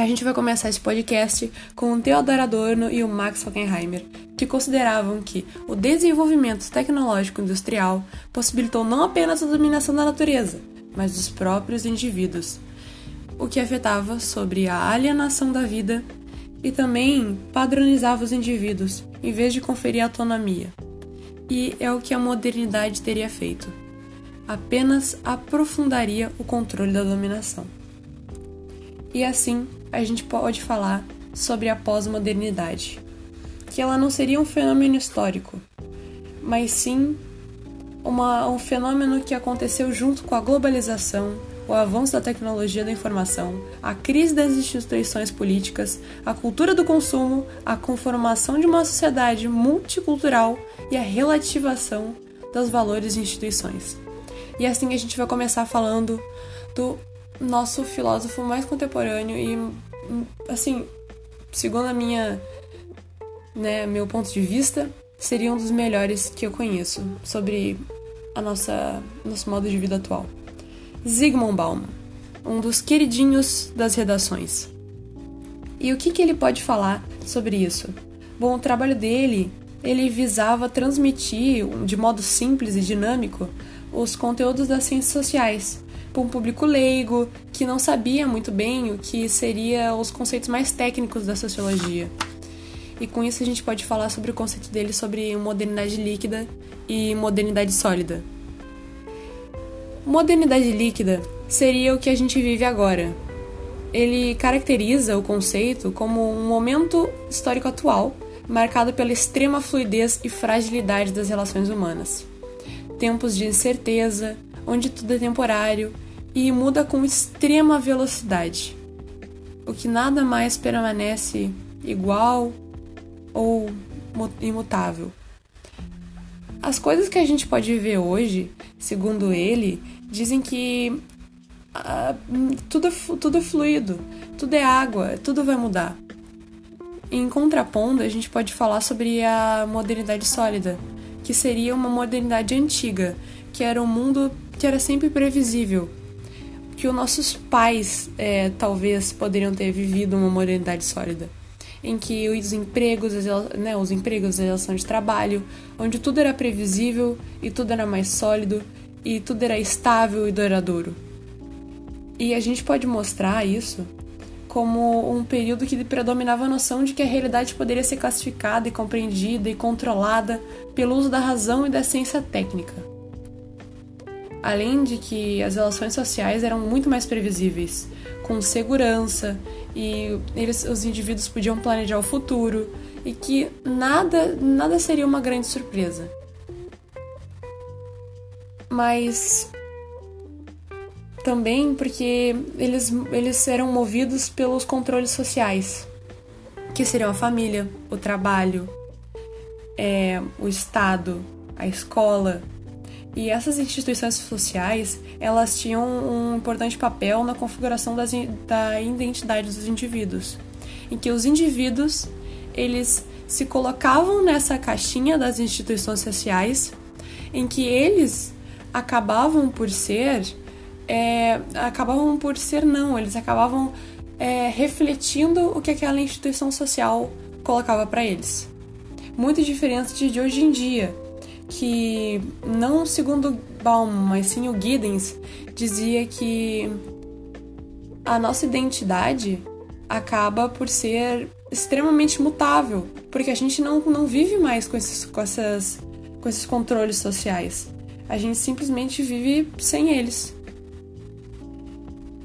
A gente vai começar esse podcast com o Theodor Adorno e o Max Hockenheimer, que consideravam que o desenvolvimento tecnológico industrial possibilitou não apenas a dominação da natureza, mas dos próprios indivíduos, o que afetava sobre a alienação da vida e também padronizava os indivíduos, em vez de conferir autonomia. E é o que a modernidade teria feito. Apenas aprofundaria o controle da dominação. E assim, a gente pode falar sobre a pós-modernidade, que ela não seria um fenômeno histórico, mas sim uma, um fenômeno que aconteceu junto com a globalização, o avanço da tecnologia da informação, a crise das instituições políticas, a cultura do consumo, a conformação de uma sociedade multicultural e a relativação dos valores e instituições. E assim a gente vai começar falando do nosso filósofo mais contemporâneo e, assim, segundo a minha, né, meu ponto de vista, seria um dos melhores que eu conheço sobre a nossa nosso modo de vida atual. Zygmunt Bauman, um dos queridinhos das redações. E o que, que ele pode falar sobre isso? Bom, o trabalho dele, ele visava transmitir de modo simples e dinâmico os conteúdos das ciências sociais, para um público leigo que não sabia muito bem o que seriam os conceitos mais técnicos da sociologia. E com isso a gente pode falar sobre o conceito dele sobre modernidade líquida e modernidade sólida. Modernidade líquida seria o que a gente vive agora. Ele caracteriza o conceito como um momento histórico atual marcado pela extrema fluidez e fragilidade das relações humanas. Tempos de incerteza, onde tudo é temporário e muda com extrema velocidade, o que nada mais permanece igual ou imutável. As coisas que a gente pode ver hoje, segundo ele, dizem que uh, tudo, é, tudo é fluido, tudo é água, tudo vai mudar. Em contrapondo, a gente pode falar sobre a modernidade sólida, que seria uma modernidade antiga, que era um mundo que era sempre previsível, que os nossos pais é, talvez poderiam ter vivido uma modernidade sólida, em que os empregos, né, os empregos, a relação de trabalho, onde tudo era previsível e tudo era mais sólido e tudo era estável e duradouro. E a gente pode mostrar isso como um período que predominava a noção de que a realidade poderia ser classificada e compreendida e controlada pelo uso da razão e da ciência técnica. Além de que as relações sociais eram muito mais previsíveis, com segurança e eles, os indivíduos podiam planejar o futuro e que nada, nada seria uma grande surpresa. Mas também porque eles, eles eram movidos pelos controles sociais, que seriam a família, o trabalho, é, o Estado, a escola. E essas instituições sociais, elas tinham um importante papel na configuração das, da identidade dos indivíduos, em que os indivíduos, eles se colocavam nessa caixinha das instituições sociais, em que eles acabavam por ser é, acabavam por ser não, eles acabavam é, refletindo o que aquela instituição social colocava para eles. Muito diferente de hoje em dia, que não segundo Bauman, mas sim o Giddens, dizia que a nossa identidade acaba por ser extremamente mutável, porque a gente não, não vive mais com esses, com, essas, com esses controles sociais. A gente simplesmente vive sem eles.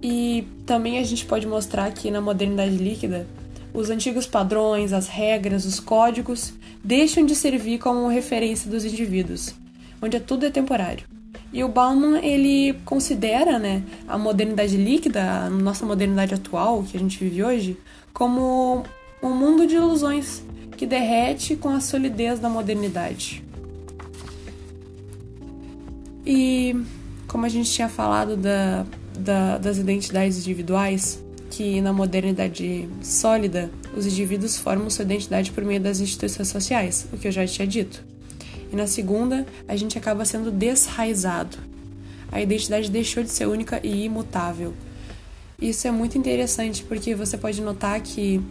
E também a gente pode mostrar que na modernidade líquida, os antigos padrões, as regras, os códigos deixam de servir como referência dos indivíduos, onde tudo é temporário. E o Bauman ele considera, né, a modernidade líquida, a nossa modernidade atual que a gente vive hoje, como um mundo de ilusões que derrete com a solidez da modernidade. E como a gente tinha falado da da, das identidades individuais, que na modernidade sólida, os indivíduos formam sua identidade por meio das instituições sociais, o que eu já tinha dito. E na segunda, a gente acaba sendo desraizado. A identidade deixou de ser única e imutável. Isso é muito interessante porque você pode notar que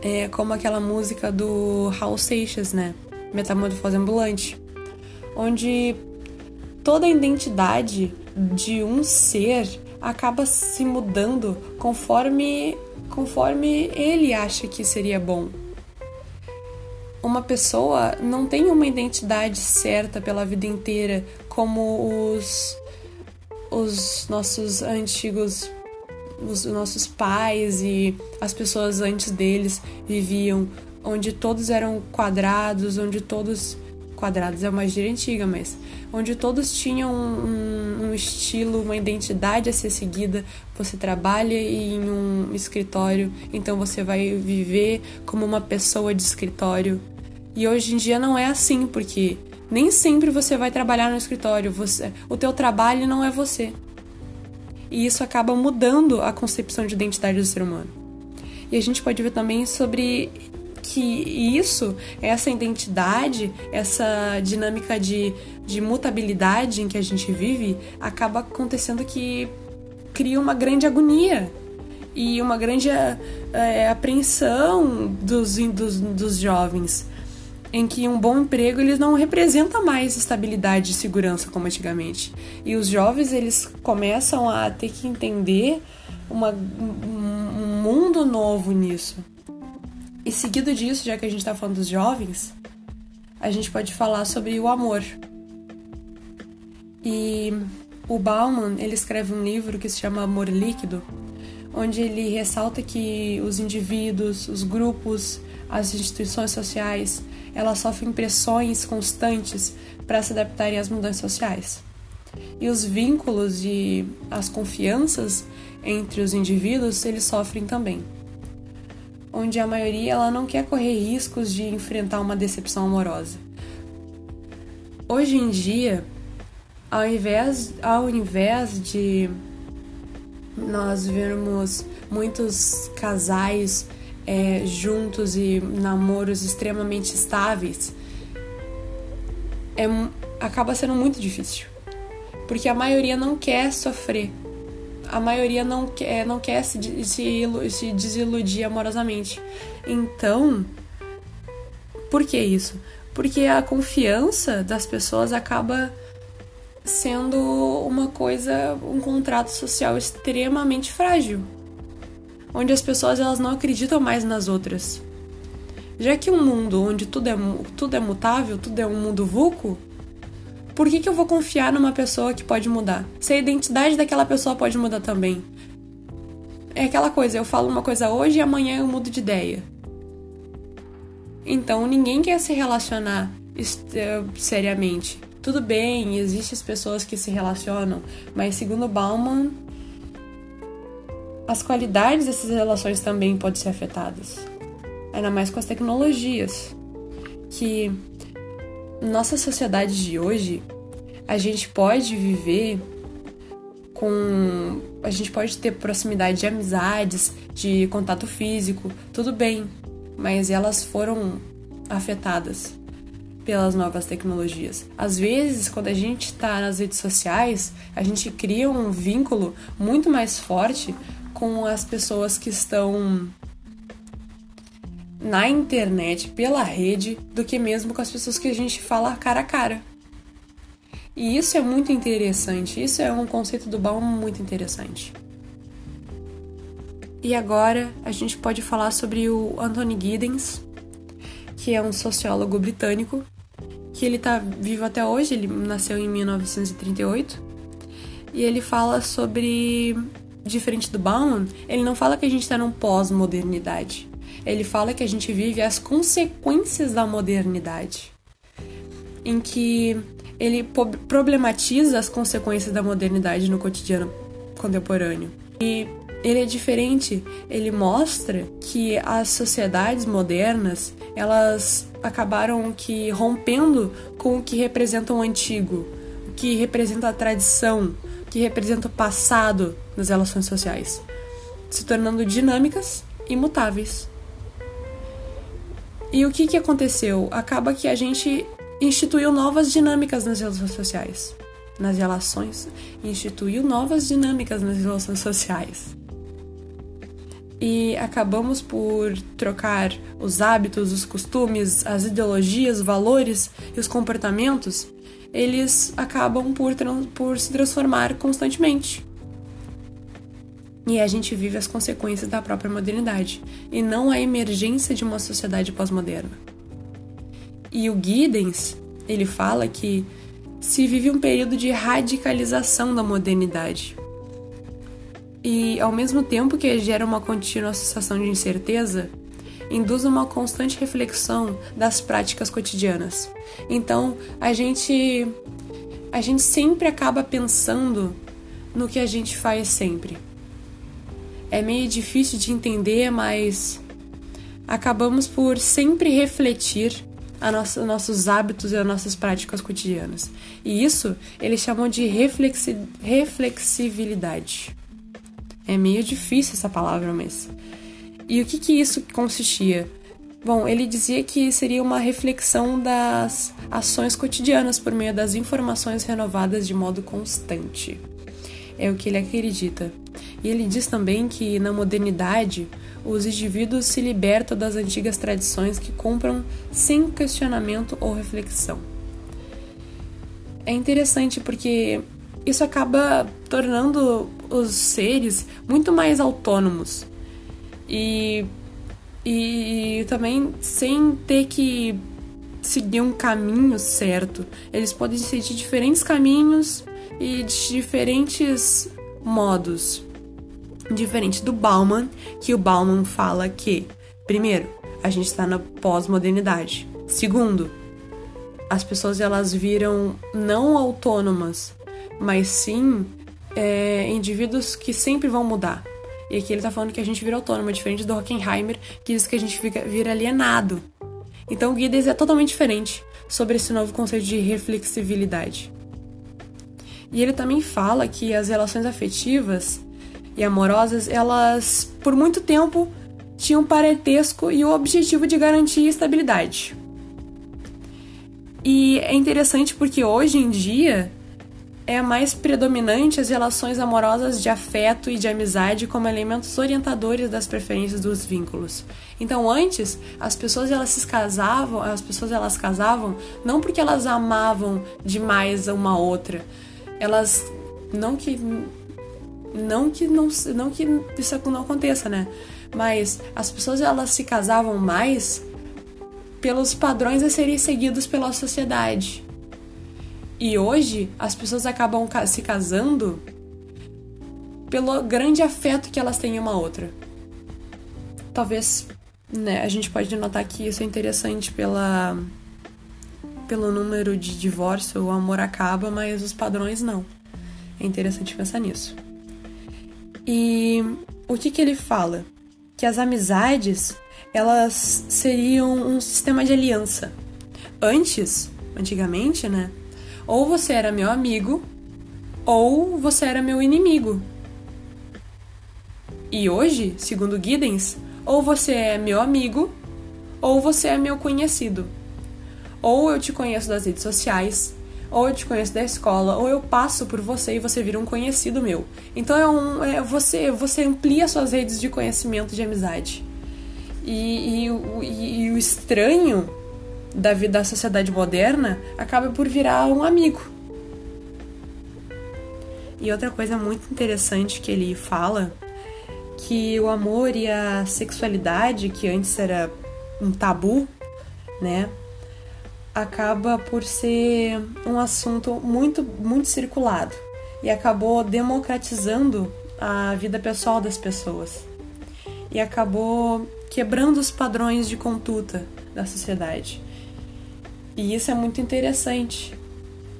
é como aquela música do Raul Seixas, né? Metamorfose Ambulante, onde toda a identidade de um ser acaba se mudando conforme conforme ele acha que seria bom. Uma pessoa não tem uma identidade certa pela vida inteira, como os os nossos antigos os nossos pais e as pessoas antes deles viviam, onde todos eram quadrados, onde todos quadrados é uma gíria antiga, mas onde todos tinham um, um, estilo, uma identidade a ser seguida. Você trabalha em um escritório, então você vai viver como uma pessoa de escritório. E hoje em dia não é assim, porque nem sempre você vai trabalhar no escritório. Você, o teu trabalho não é você. E isso acaba mudando a concepção de identidade do ser humano. E a gente pode ver também sobre que isso, essa identidade, essa dinâmica de, de mutabilidade em que a gente vive, acaba acontecendo que cria uma grande agonia e uma grande é, apreensão dos, dos, dos jovens, em que um bom emprego eles não representa mais estabilidade e segurança como antigamente. E os jovens eles começam a ter que entender uma, um mundo novo nisso. E seguido disso, já que a gente está falando dos jovens, a gente pode falar sobre o amor. E o Bauman, ele escreve um livro que se chama Amor Líquido, onde ele ressalta que os indivíduos, os grupos, as instituições sociais, elas sofrem pressões constantes para se adaptarem às mudanças sociais. E os vínculos e as confianças entre os indivíduos, eles sofrem também onde a maioria ela não quer correr riscos de enfrentar uma decepção amorosa. Hoje em dia, ao invés, ao invés de nós vermos muitos casais é, juntos e namoros extremamente estáveis, é, acaba sendo muito difícil. Porque a maioria não quer sofrer a maioria não quer, não quer se, se, se desiludir amorosamente. Então, por que isso? Porque a confiança das pessoas acaba sendo uma coisa, um contrato social extremamente frágil, onde as pessoas elas não acreditam mais nas outras. Já que um mundo onde tudo é, tudo é mutável, tudo é um mundo vulco, por que, que eu vou confiar numa pessoa que pode mudar? Se a identidade daquela pessoa pode mudar também. É aquela coisa, eu falo uma coisa hoje e amanhã eu mudo de ideia. Então ninguém quer se relacionar eh, seriamente. Tudo bem, existem as pessoas que se relacionam, mas segundo Bauman, as qualidades dessas relações também podem ser afetadas. Ainda mais com as tecnologias. Que nossa sociedade de hoje, a gente pode viver com. A gente pode ter proximidade de amizades, de contato físico, tudo bem, mas elas foram afetadas pelas novas tecnologias. Às vezes, quando a gente está nas redes sociais, a gente cria um vínculo muito mais forte com as pessoas que estão na internet, pela rede, do que mesmo com as pessoas que a gente fala cara a cara. E isso é muito interessante, isso é um conceito do Baum muito interessante. E agora a gente pode falar sobre o Anthony Giddens, que é um sociólogo britânico, que ele está vivo até hoje, ele nasceu em 1938, e ele fala sobre, diferente do Bauman, ele não fala que a gente está num pós-modernidade ele fala que a gente vive as consequências da modernidade, em que ele problematiza as consequências da modernidade no cotidiano contemporâneo. E ele é diferente, ele mostra que as sociedades modernas, elas acabaram que rompendo com o que representa o antigo, o que representa a tradição, o que representa o passado nas relações sociais, se tornando dinâmicas e mutáveis. E o que, que aconteceu? Acaba que a gente instituiu novas dinâmicas nas redes sociais. nas relações instituiu novas dinâmicas nas relações sociais. E acabamos por trocar os hábitos, os costumes, as ideologias, valores e os comportamentos, eles acabam por, por se transformar constantemente. E a gente vive as consequências da própria modernidade, e não a emergência de uma sociedade pós-moderna. E o Giddens, ele fala que se vive um período de radicalização da modernidade. E ao mesmo tempo que gera uma contínua sensação de incerteza, induz uma constante reflexão das práticas cotidianas. Então, a gente a gente sempre acaba pensando no que a gente faz sempre. É meio difícil de entender, mas acabamos por sempre refletir a nossa, nossos hábitos e as nossas práticas cotidianas. E isso eles chamam de reflexi reflexibilidade. É meio difícil essa palavra, mas. E o que, que isso consistia? Bom, ele dizia que seria uma reflexão das ações cotidianas por meio das informações renovadas de modo constante. É o que ele acredita. E ele diz também que na modernidade os indivíduos se libertam das antigas tradições que compram sem questionamento ou reflexão. É interessante porque isso acaba tornando os seres muito mais autônomos e, e, também sem ter que seguir um caminho certo. Eles podem seguir diferentes caminhos e de diferentes modos diferente do Bauman, que o Bauman fala que, primeiro, a gente está na pós-modernidade. Segundo, as pessoas elas viram não autônomas, mas sim é, indivíduos que sempre vão mudar. E aqui ele está falando que a gente vira autônomo, diferente do Hockenheimer, que diz que a gente fica, vira alienado. Então o Giddens é totalmente diferente sobre esse novo conceito de reflexibilidade. E ele também fala que as relações afetivas e amorosas, elas por muito tempo tinham parentesco e o objetivo de garantir estabilidade. E é interessante porque hoje em dia é mais predominante as relações amorosas de afeto e de amizade como elementos orientadores das preferências dos vínculos. Então, antes, as pessoas elas se casavam, as pessoas elas casavam não porque elas amavam demais uma outra. Elas não que não que não, não que isso não aconteça, né? Mas as pessoas elas se casavam mais pelos padrões a serem seguidos pela sociedade. E hoje as pessoas acabam se casando pelo grande afeto que elas têm uma outra. Talvez, né, a gente pode notar que isso é interessante pela pelo número de divórcio, o amor acaba, mas os padrões não. É interessante pensar nisso. E o que, que ele fala? Que as amizades elas seriam um sistema de aliança. Antes, antigamente, né? Ou você era meu amigo, ou você era meu inimigo. E hoje, segundo Giddens, ou você é meu amigo, ou você é meu conhecido. Ou eu te conheço das redes sociais, ou eu te conheço da escola, ou eu passo por você e você vira um conhecido meu. Então é um, é, você, você amplia suas redes de conhecimento de amizade. E, e, e, e o estranho da vida da sociedade moderna acaba por virar um amigo. E outra coisa muito interessante que ele fala que o amor e a sexualidade, que antes era um tabu, né, acaba por ser um assunto muito, muito circulado e acabou democratizando a vida pessoal das pessoas e acabou quebrando os padrões de conduta da sociedade. E isso é muito interessante,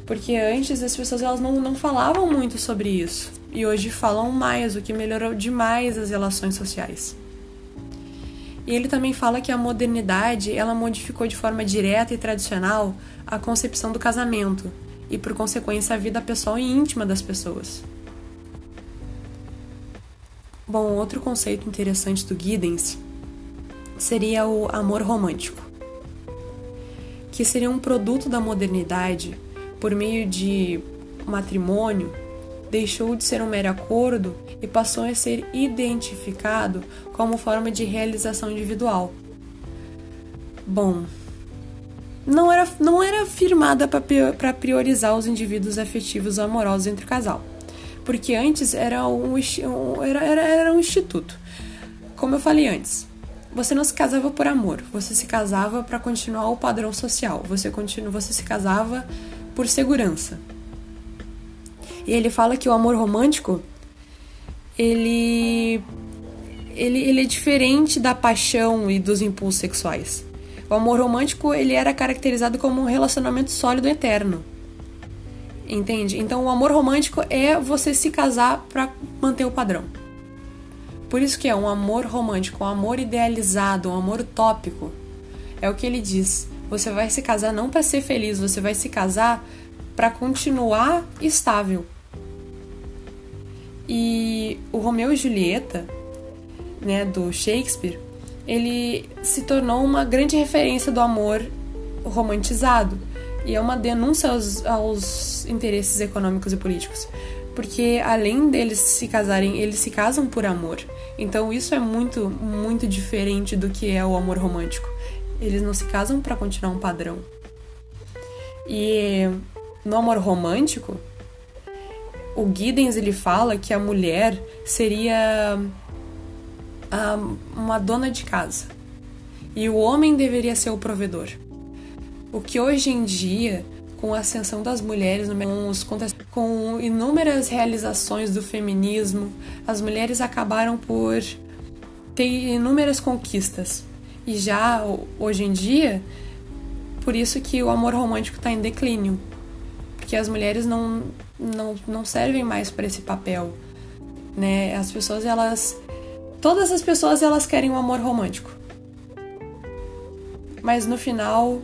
porque antes as pessoas elas não, não falavam muito sobre isso e hoje falam mais, o que melhorou demais as relações sociais. E ele também fala que a modernidade ela modificou de forma direta e tradicional a concepção do casamento e, por consequência, a vida pessoal e íntima das pessoas. Bom, outro conceito interessante do Giddens seria o amor romântico, que seria um produto da modernidade por meio de matrimônio deixou de ser um mero acordo e passou a ser identificado como forma de realização individual. Bom, não era, não era firmada para priorizar os indivíduos afetivos amorosos entre o casal, porque antes era um, era, era, era um instituto. Como eu falei antes, você não se casava por amor, você se casava para continuar o padrão social, você, continua, você se casava por segurança. E ele fala que o amor romântico ele, ele, ele é diferente da paixão e dos impulsos sexuais. O amor romântico ele era caracterizado como um relacionamento sólido e eterno. Entende? Então o amor romântico é você se casar para manter o padrão. Por isso que é um amor romântico, um amor idealizado, um amor utópico. É o que ele diz. Você vai se casar não para ser feliz, você vai se casar para continuar estável. E o Romeu e Julieta, né, do Shakespeare, ele se tornou uma grande referência do amor romantizado e é uma denúncia aos, aos interesses econômicos e políticos porque além deles se casarem, eles se casam por amor. Então isso é muito, muito diferente do que é o amor romântico. Eles não se casam para continuar um padrão. E no amor romântico, o Giddens ele fala que a mulher seria a, uma dona de casa e o homem deveria ser o provedor. O que hoje em dia, com a ascensão das mulheres, com inúmeras realizações do feminismo, as mulheres acabaram por ter inúmeras conquistas. E já hoje em dia, por isso que o amor romântico está em declínio. Porque as mulheres não, não, não servem mais para esse papel. Né? As pessoas, elas Todas as pessoas elas querem um amor romântico. Mas no final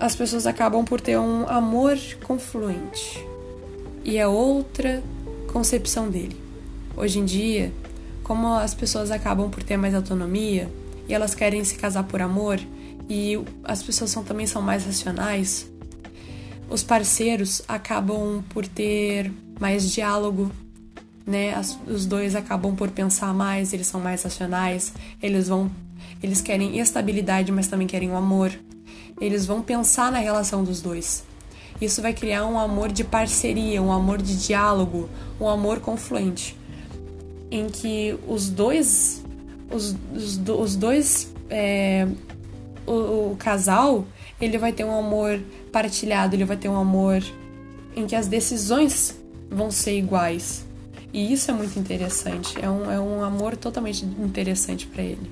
as pessoas acabam por ter um amor confluente. E é outra concepção dele. Hoje em dia, como as pessoas acabam por ter mais autonomia e elas querem se casar por amor e as pessoas são, também são mais racionais, os parceiros acabam por ter mais diálogo né? Os dois acabam por pensar mais, eles são mais racionais, eles vão, eles querem estabilidade, mas também querem o amor. Eles vão pensar na relação dos dois. Isso vai criar um amor de parceria, um amor de diálogo, um amor confluente, em que os dois, os, os, os dois, é, o, o casal, ele vai ter um amor partilhado, ele vai ter um amor em que as decisões vão ser iguais e isso é muito interessante. É um, é um amor totalmente interessante para ele.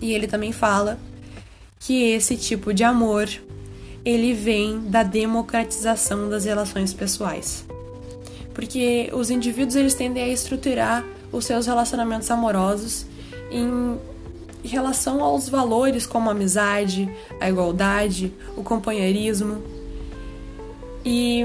E ele também fala que esse tipo de amor ele vem da democratização das relações pessoais. Porque os indivíduos eles tendem a estruturar os seus relacionamentos amorosos em relação aos valores como a amizade, a igualdade, o companheirismo. E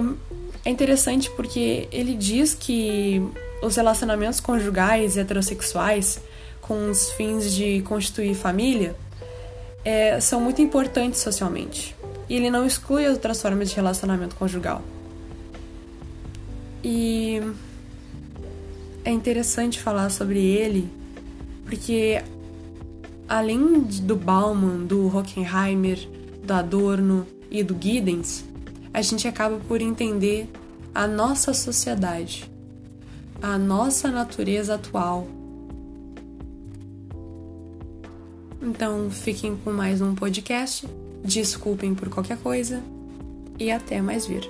é interessante porque ele diz que os relacionamentos conjugais e heterossexuais, com os fins de constituir família, é, são muito importantes socialmente. E ele não exclui as outras formas de relacionamento conjugal. E é interessante falar sobre ele, porque além do Bauman, do Hockenheimer, do Adorno e do Giddens, a gente acaba por entender a nossa sociedade, a nossa natureza atual. Então, fiquem com mais um podcast. Desculpem por qualquer coisa e até mais vir.